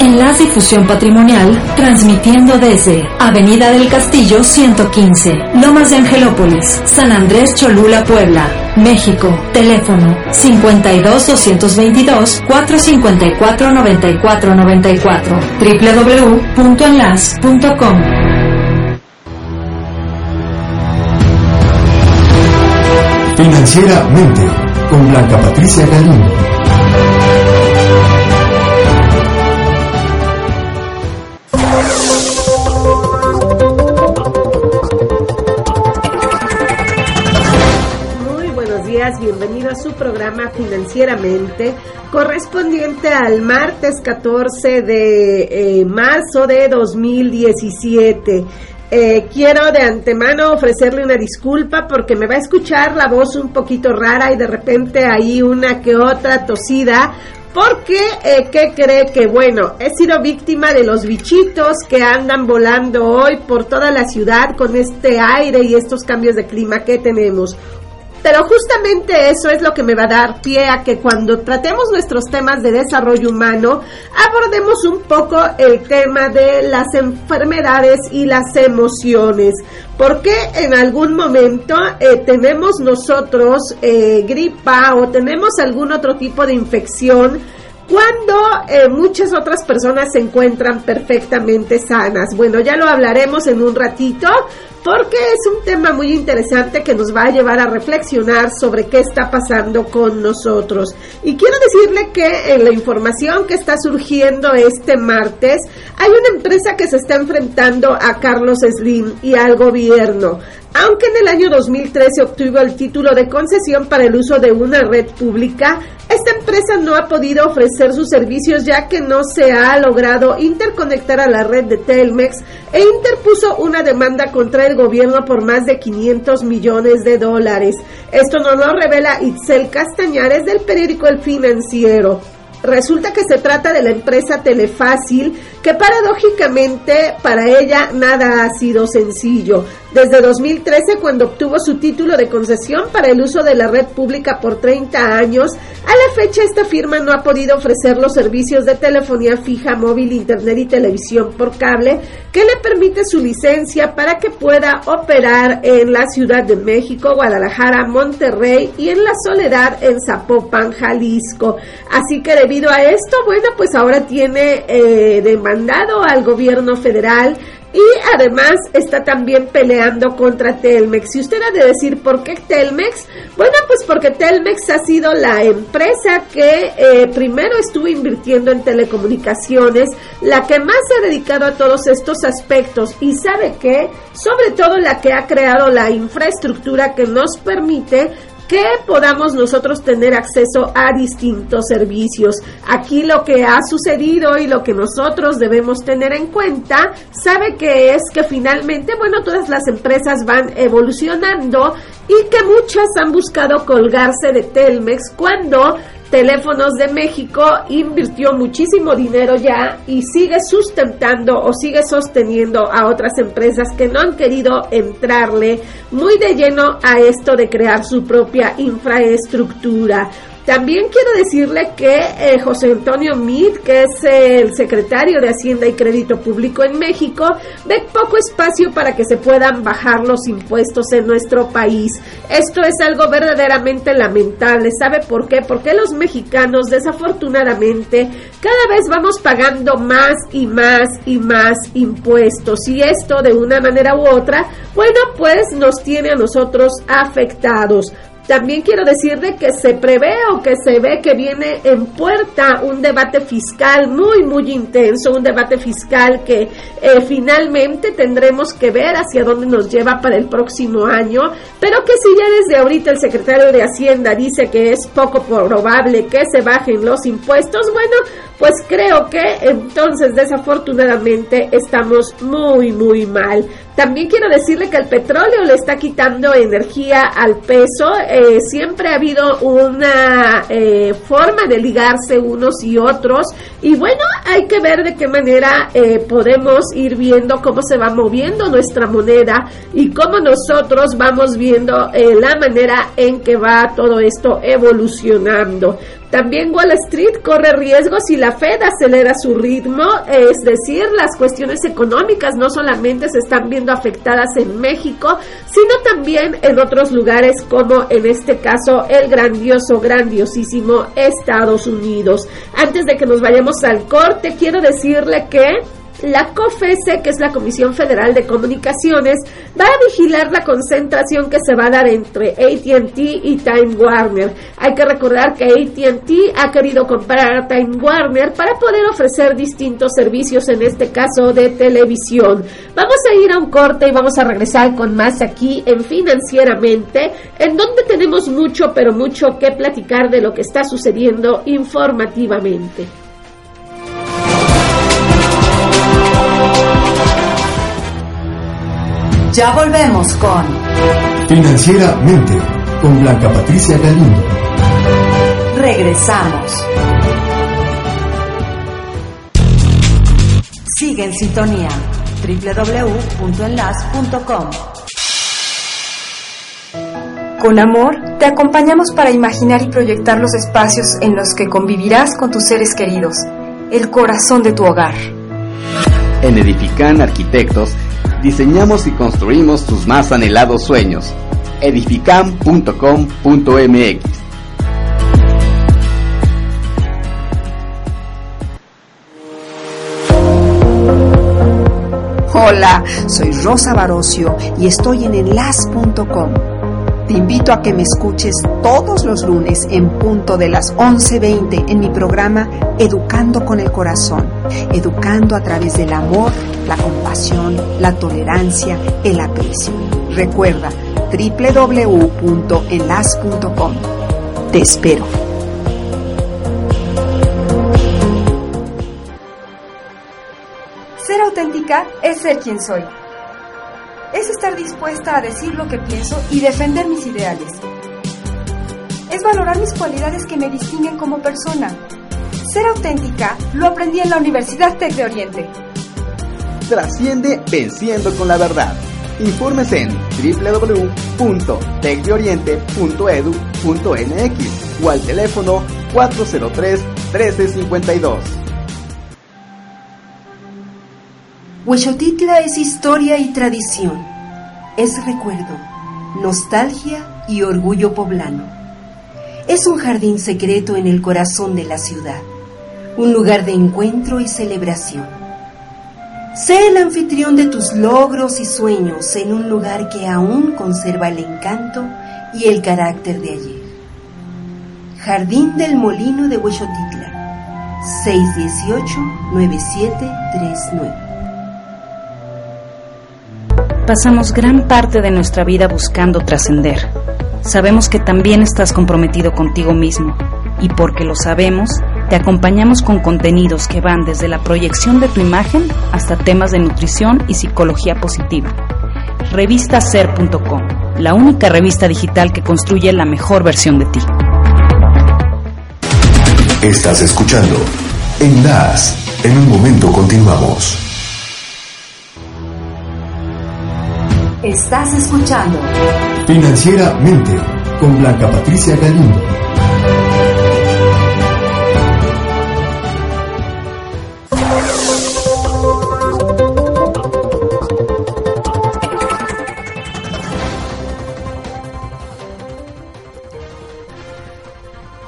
Enlace y Fusión Patrimonial, transmitiendo desde Avenida del Castillo 115, Lomas de Angelópolis, San Andrés Cholula, Puebla, México. Teléfono 52 222 454 9494 www.enlace.com. Financieramente, con Blanca Patricia Galindo. Su programa Financieramente, correspondiente al martes 14 de eh, marzo de 2017. Eh, quiero de antemano ofrecerle una disculpa porque me va a escuchar la voz un poquito rara y de repente hay una que otra tosida. Porque, eh, ¿qué cree que? Bueno, he sido víctima de los bichitos que andan volando hoy por toda la ciudad con este aire y estos cambios de clima que tenemos. Pero justamente eso es lo que me va a dar pie a que cuando tratemos nuestros temas de desarrollo humano, abordemos un poco el tema de las enfermedades y las emociones. Porque en algún momento eh, tenemos nosotros eh, gripa o tenemos algún otro tipo de infección cuando eh, muchas otras personas se encuentran perfectamente sanas. Bueno, ya lo hablaremos en un ratito porque es un tema muy interesante que nos va a llevar a reflexionar sobre qué está pasando con nosotros. Y quiero decirle que en la información que está surgiendo este martes, hay una empresa que se está enfrentando a Carlos Slim y al gobierno. Aunque en el año 2013 obtuvo el título de concesión para el uso de una red pública, esta empresa no ha podido ofrecer sus servicios ya que no se ha logrado interconectar a la red de Telmex e interpuso una demanda contra el gobierno por más de 500 millones de dólares. Esto no lo revela Itzel Castañares del periódico El Financiero. Resulta que se trata de la empresa Telefácil, que paradójicamente para ella nada ha sido sencillo. Desde 2013, cuando obtuvo su título de concesión para el uso de la red pública por 30 años, a la fecha esta firma no ha podido ofrecer los servicios de telefonía fija, móvil, internet y televisión por cable que le permite su licencia para que pueda operar en la Ciudad de México, Guadalajara, Monterrey y en la Soledad en Zapopan, Jalisco. Así que debido a esto, bueno, pues ahora tiene eh, demandado al gobierno federal y además está también peleando contra Telmex. Y usted ha de decir, ¿por qué Telmex? Bueno, pues porque Telmex ha sido la empresa que eh, primero estuvo invirtiendo en telecomunicaciones, la que más se ha dedicado a todos estos aspectos y sabe que, sobre todo la que ha creado la infraestructura que nos permite que podamos nosotros tener acceso a distintos servicios. Aquí lo que ha sucedido y lo que nosotros debemos tener en cuenta, sabe que es que finalmente, bueno, todas las empresas van evolucionando y que muchas han buscado colgarse de Telmex cuando Teléfonos de México invirtió muchísimo dinero ya y sigue sustentando o sigue sosteniendo a otras empresas que no han querido entrarle muy de lleno a esto de crear su propia infraestructura. También quiero decirle que eh, José Antonio Meade, que es el secretario de Hacienda y Crédito Público en México, ve poco espacio para que se puedan bajar los impuestos en nuestro país. Esto es algo verdaderamente lamentable. ¿Sabe por qué? Porque los mexicanos, desafortunadamente, cada vez vamos pagando más y más y más impuestos. Y esto, de una manera u otra, bueno, pues nos tiene a nosotros afectados. También quiero decirle que se prevé o que se ve que viene en puerta un debate fiscal muy, muy intenso, un debate fiscal que eh, finalmente tendremos que ver hacia dónde nos lleva para el próximo año, pero que si ya desde ahorita el secretario de Hacienda dice que es poco probable que se bajen los impuestos, bueno, pues creo que entonces desafortunadamente estamos muy, muy mal. También quiero decirle que el petróleo le está quitando energía al peso. Eh, siempre ha habido una eh, forma de ligarse unos y otros. Y bueno, hay que ver de qué manera eh, podemos ir viendo cómo se va moviendo nuestra moneda y cómo nosotros vamos viendo la manera en que va todo esto evolucionando. También Wall Street corre riesgos si la Fed acelera su ritmo, es decir, las cuestiones económicas no solamente se están viendo afectadas en México, sino también en otros lugares como en este caso el grandioso, grandiosísimo Estados Unidos. Antes de que nos vayamos al corte, quiero decirle que la COFESE, que es la Comisión Federal de Comunicaciones, va a vigilar la concentración que se va a dar entre ATT y Time Warner. Hay que recordar que ATT ha querido comprar a Time Warner para poder ofrecer distintos servicios, en este caso de televisión. Vamos a ir a un corte y vamos a regresar con más aquí en Financieramente, en donde tenemos mucho, pero mucho que platicar de lo que está sucediendo informativamente. Ya volvemos con Financieramente con Blanca Patricia Galindo. Regresamos. Sigue en sintonía www.enlas.com. Con amor, te acompañamos para imaginar y proyectar los espacios en los que convivirás con tus seres queridos, el corazón de tu hogar. En Edifican Arquitectos diseñamos y construimos tus más anhelados sueños. edificam.com.mx Hola, soy Rosa Barocio y estoy en enlas.com. Te invito a que me escuches todos los lunes en punto de las 11.20 en mi programa Educando con el Corazón, educando a través del amor, la compasión, la tolerancia, el aprecio. Recuerda www.enlas.com. Te espero. Ser auténtica es ser quien soy. Es estar dispuesta a decir lo que pienso y defender mis ideales. Es valorar mis cualidades que me distinguen como persona. Ser auténtica lo aprendí en la Universidad Tec de Oriente. Trasciende venciendo con la verdad. Informes en www.tecdeoriente.edu.mx o al teléfono 403 1352. Huexotitla es historia y tradición. Es recuerdo, nostalgia y orgullo poblano. Es un jardín secreto en el corazón de la ciudad, un lugar de encuentro y celebración. Sé el anfitrión de tus logros y sueños en un lugar que aún conserva el encanto y el carácter de ayer. Jardín del Molino de Huexotitla, 618-9739. Pasamos gran parte de nuestra vida buscando trascender. Sabemos que también estás comprometido contigo mismo y porque lo sabemos, te acompañamos con contenidos que van desde la proyección de tu imagen hasta temas de nutrición y psicología positiva. Revistaser.com, la única revista digital que construye la mejor versión de ti. Estás escuchando Enlace. En un momento continuamos. Estás escuchando Financieramente con Blanca Patricia Galindo.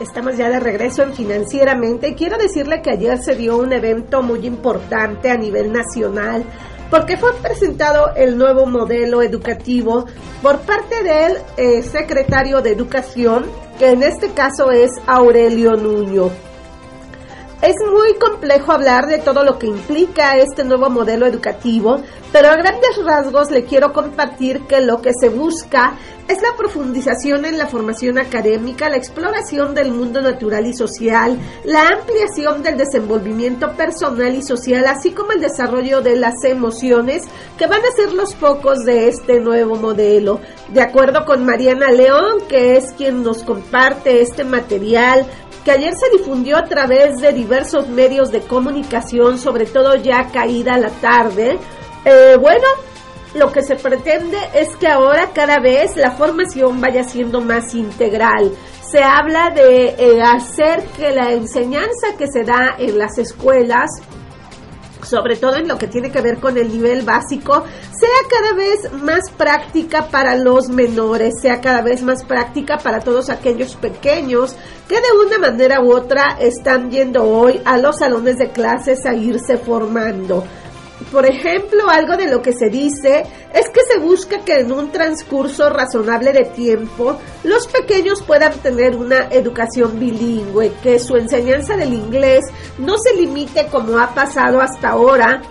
Estamos ya de regreso en Financieramente. Quiero decirle que ayer se dio un evento muy importante a nivel nacional porque fue presentado el nuevo modelo educativo por parte del eh, secretario de Educación, que en este caso es Aurelio Nuño. Es muy complejo hablar de todo lo que implica este nuevo modelo educativo, pero a grandes rasgos le quiero compartir que lo que se busca es la profundización en la formación académica, la exploración del mundo natural y social, la ampliación del desenvolvimiento personal y social, así como el desarrollo de las emociones, que van a ser los focos de este nuevo modelo. De acuerdo con Mariana León, que es quien nos comparte este material, que ayer se difundió a través de diversos medios de comunicación, sobre todo ya caída la tarde. Eh, bueno, lo que se pretende es que ahora cada vez la formación vaya siendo más integral. Se habla de eh, hacer que la enseñanza que se da en las escuelas sobre todo en lo que tiene que ver con el nivel básico, sea cada vez más práctica para los menores, sea cada vez más práctica para todos aquellos pequeños que de una manera u otra están yendo hoy a los salones de clases a irse formando. Por ejemplo, algo de lo que se dice es que se busca que en un transcurso razonable de tiempo los pequeños puedan tener una educación bilingüe, que su enseñanza del inglés no se limite como ha pasado hasta ahora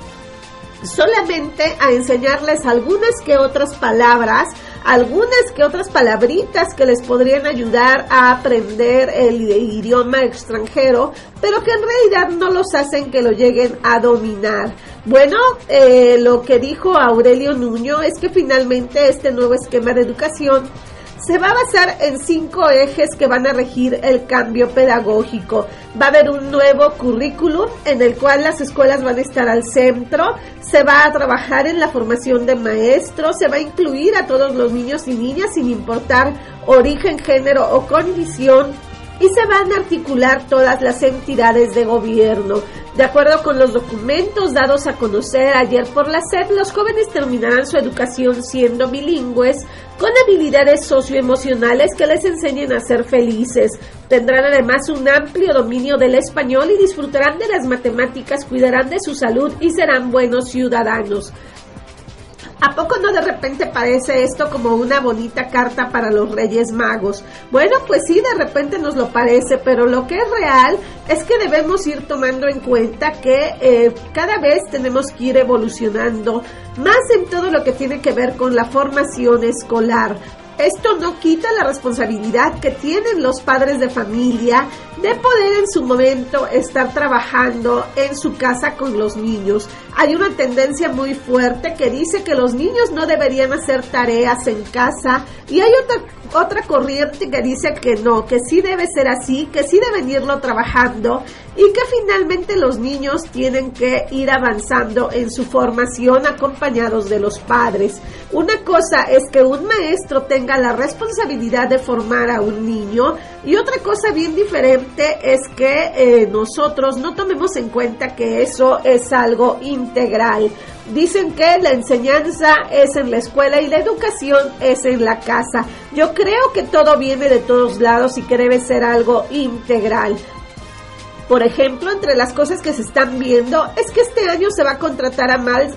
solamente a enseñarles algunas que otras palabras, algunas que otras palabritas que les podrían ayudar a aprender el idioma extranjero, pero que en realidad no los hacen que lo lleguen a dominar. Bueno, eh, lo que dijo Aurelio Nuño es que finalmente este nuevo esquema de educación se va a basar en cinco ejes que van a regir el cambio pedagógico. Va a haber un nuevo currículum en el cual las escuelas van a estar al centro, se va a trabajar en la formación de maestros, se va a incluir a todos los niños y niñas sin importar origen, género o condición y se van a articular todas las entidades de gobierno. De acuerdo con los documentos dados a conocer ayer por la SED, los jóvenes terminarán su educación siendo bilingües con habilidades socioemocionales que les enseñen a ser felices. Tendrán además un amplio dominio del español y disfrutarán de las matemáticas, cuidarán de su salud y serán buenos ciudadanos. ¿A poco no de repente parece esto como una bonita carta para los Reyes Magos? Bueno, pues sí, de repente nos lo parece, pero lo que es real es que debemos ir tomando en cuenta que eh, cada vez tenemos que ir evolucionando más en todo lo que tiene que ver con la formación escolar. Esto no quita la responsabilidad que tienen los padres de familia de poder en su momento estar trabajando en su casa con los niños. Hay una tendencia muy fuerte que dice que los niños no deberían hacer tareas en casa y hay otra otra corriente que dice que no, que sí debe ser así, que sí deben irlo trabajando y que finalmente los niños tienen que ir avanzando en su formación acompañados de los padres. Una cosa es que un maestro tenga la responsabilidad de formar a un niño y otra cosa bien diferente es que eh, nosotros no tomemos en cuenta que eso es algo integral. Dicen que la enseñanza es en la escuela y la educación es en la casa. Yo creo que todo viene de todos lados y que debe ser algo integral. Por ejemplo, entre las cosas que se están viendo es que este año se va a contratar a más,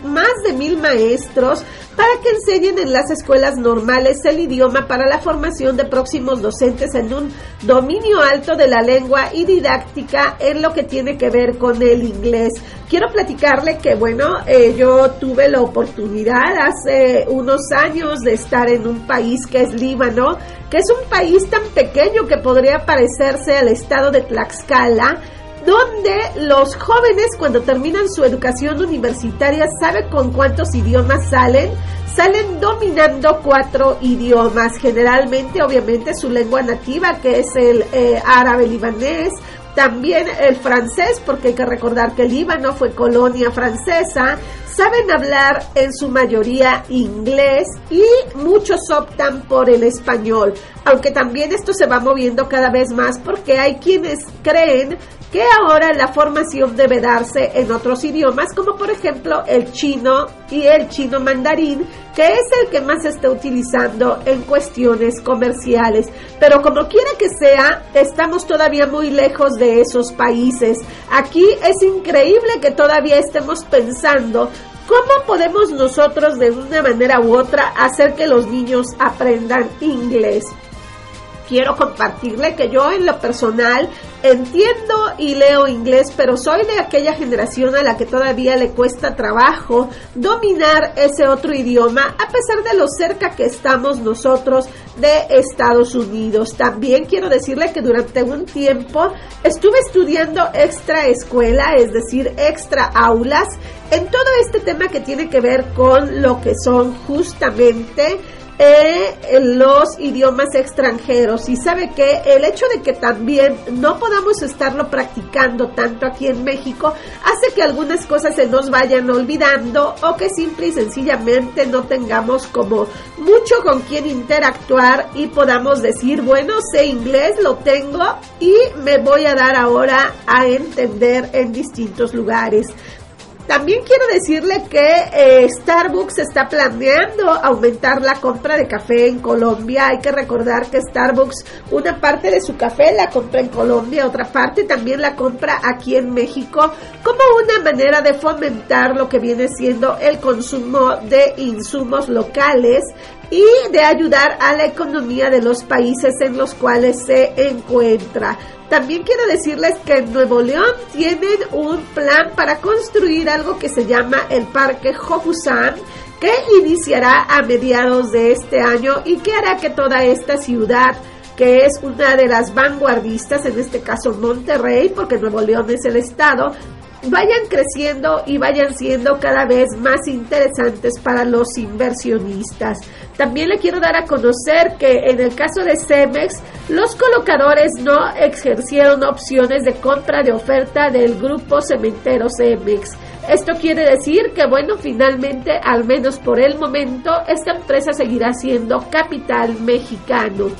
de mil maestros para que enseñen en las escuelas normales el idioma para la formación de próximos docentes en un dominio alto de la lengua y didáctica en lo que tiene que ver con el inglés. Quiero platicarle que, bueno, eh, yo tuve la oportunidad hace unos años de estar en un país que es Líbano, que es un país tan pequeño que podría parecerse al estado de Tlaxcala, donde los jóvenes cuando terminan su educación universitaria, ¿sabe con cuántos idiomas salen? Salen dominando cuatro idiomas, generalmente obviamente su lengua nativa que es el eh, árabe libanés, también el francés, porque hay que recordar que el Líbano fue colonia francesa, saben hablar en su mayoría inglés y muchos optan por el español, aunque también esto se va moviendo cada vez más porque hay quienes creen que ahora la formación debe darse en otros idiomas, como por ejemplo el chino y el chino mandarín, que es el que más se está utilizando en cuestiones comerciales. Pero como quiera que sea, estamos todavía muy lejos de esos países. Aquí es increíble que todavía estemos pensando ¿Cómo podemos nosotros de una manera u otra hacer que los niños aprendan inglés? Quiero compartirle que yo en lo personal entiendo y leo inglés, pero soy de aquella generación a la que todavía le cuesta trabajo dominar ese otro idioma, a pesar de lo cerca que estamos nosotros de Estados Unidos. También quiero decirle que durante un tiempo estuve estudiando extra escuela, es decir, extra aulas, en todo este tema que tiene que ver con lo que son justamente eh, los idiomas extranjeros. Y sabe que el hecho de que también no podamos estarlo practicando tanto aquí en México hace que algunas cosas se nos vayan olvidando o que simple y sencillamente no tengamos como mucho con quien interactuar y podamos decir bueno sé inglés lo tengo y me voy a dar ahora a entender en distintos lugares también quiero decirle que eh, Starbucks está planeando aumentar la compra de café en Colombia. Hay que recordar que Starbucks una parte de su café la compra en Colombia, otra parte también la compra aquí en México como una manera de fomentar lo que viene siendo el consumo de insumos locales y de ayudar a la economía de los países en los cuales se encuentra. También quiero decirles que en Nuevo León tienen un plan para construir algo que se llama el Parque Hokusan, que iniciará a mediados de este año y que hará que toda esta ciudad que es una de las vanguardistas, en este caso Monterrey, porque Nuevo León es el estado, vayan creciendo y vayan siendo cada vez más interesantes para los inversionistas. También le quiero dar a conocer que en el caso de Cemex, los colocadores no ejercieron opciones de compra de oferta del grupo cementero Cemex. Esto quiere decir que, bueno, finalmente, al menos por el momento, esta empresa seguirá siendo capital mexicano.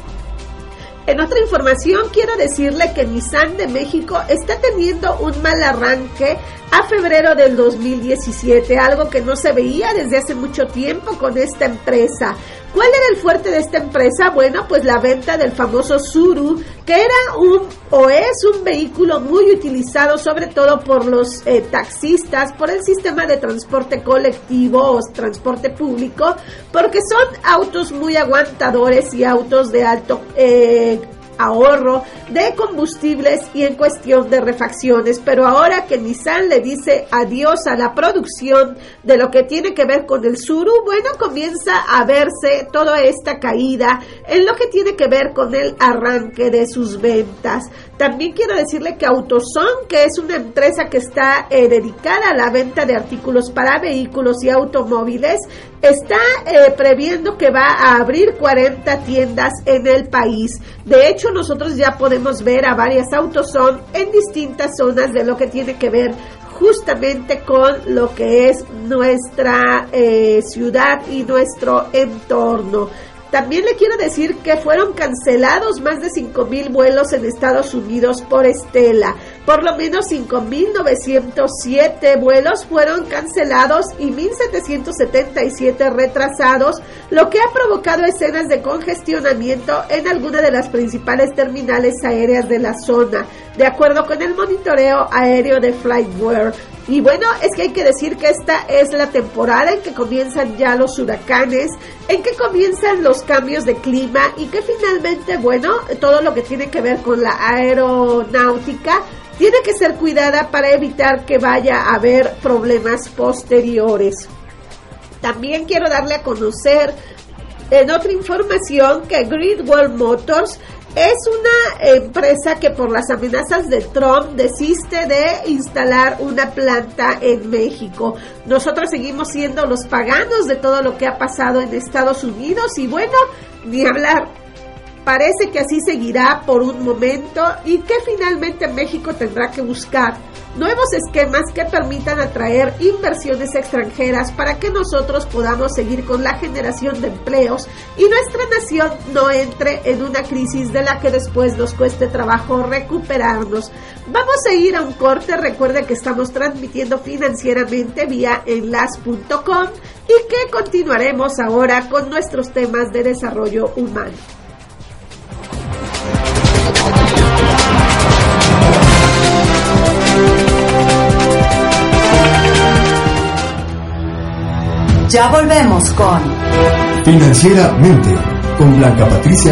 En otra información quiero decirle que Nissan de México está teniendo un mal arranque a febrero del 2017, algo que no se veía desde hace mucho tiempo con esta empresa. ¿Cuál era el fuerte de esta empresa? Bueno, pues la venta del famoso Suru, que era un o es un vehículo muy utilizado sobre todo por los eh, taxistas, por el sistema de transporte colectivo o transporte público, porque son autos muy aguantadores y autos de alto eh, ahorro de combustibles y en cuestión de refacciones. Pero ahora que Nissan le dice adiós a la producción de lo que tiene que ver con el Suru, bueno, comienza a verse toda esta caída en lo que tiene que ver con el arranque de sus ventas. También quiero decirle que Autoson, que es una empresa que está eh, dedicada a la venta de artículos para vehículos y automóviles, está eh, previendo que va a abrir 40 tiendas en el país. De hecho, nosotros ya podemos ver a varias Autoson en distintas zonas de lo que tiene que ver justamente con lo que es nuestra eh, ciudad y nuestro entorno. También le quiero decir que fueron cancelados más de 5.000 vuelos en Estados Unidos por Estela. Por lo menos 5.907 vuelos fueron cancelados y 1.777 retrasados, lo que ha provocado escenas de congestionamiento en algunas de las principales terminales aéreas de la zona, de acuerdo con el monitoreo aéreo de FlightWare. Y bueno, es que hay que decir que esta es la temporada en que comienzan ya los huracanes, en que comienzan los cambios de clima y que finalmente, bueno, todo lo que tiene que ver con la aeronáutica tiene que ser cuidada para evitar que vaya a haber problemas posteriores. También quiero darle a conocer en otra información que Grid World Motors es una empresa que por las amenazas de Trump desiste de instalar una planta en México. Nosotros seguimos siendo los paganos de todo lo que ha pasado en Estados Unidos y bueno, ni hablar. Parece que así seguirá por un momento y que finalmente México tendrá que buscar nuevos esquemas que permitan atraer inversiones extranjeras para que nosotros podamos seguir con la generación de empleos y nuestra nación no entre en una crisis de la que después nos cueste trabajo recuperarnos. Vamos a ir a un corte, recuerde que estamos transmitiendo financieramente vía enlas.com y que continuaremos ahora con nuestros temas de desarrollo humano. Ya volvemos con Financieramente con Blanca Patricia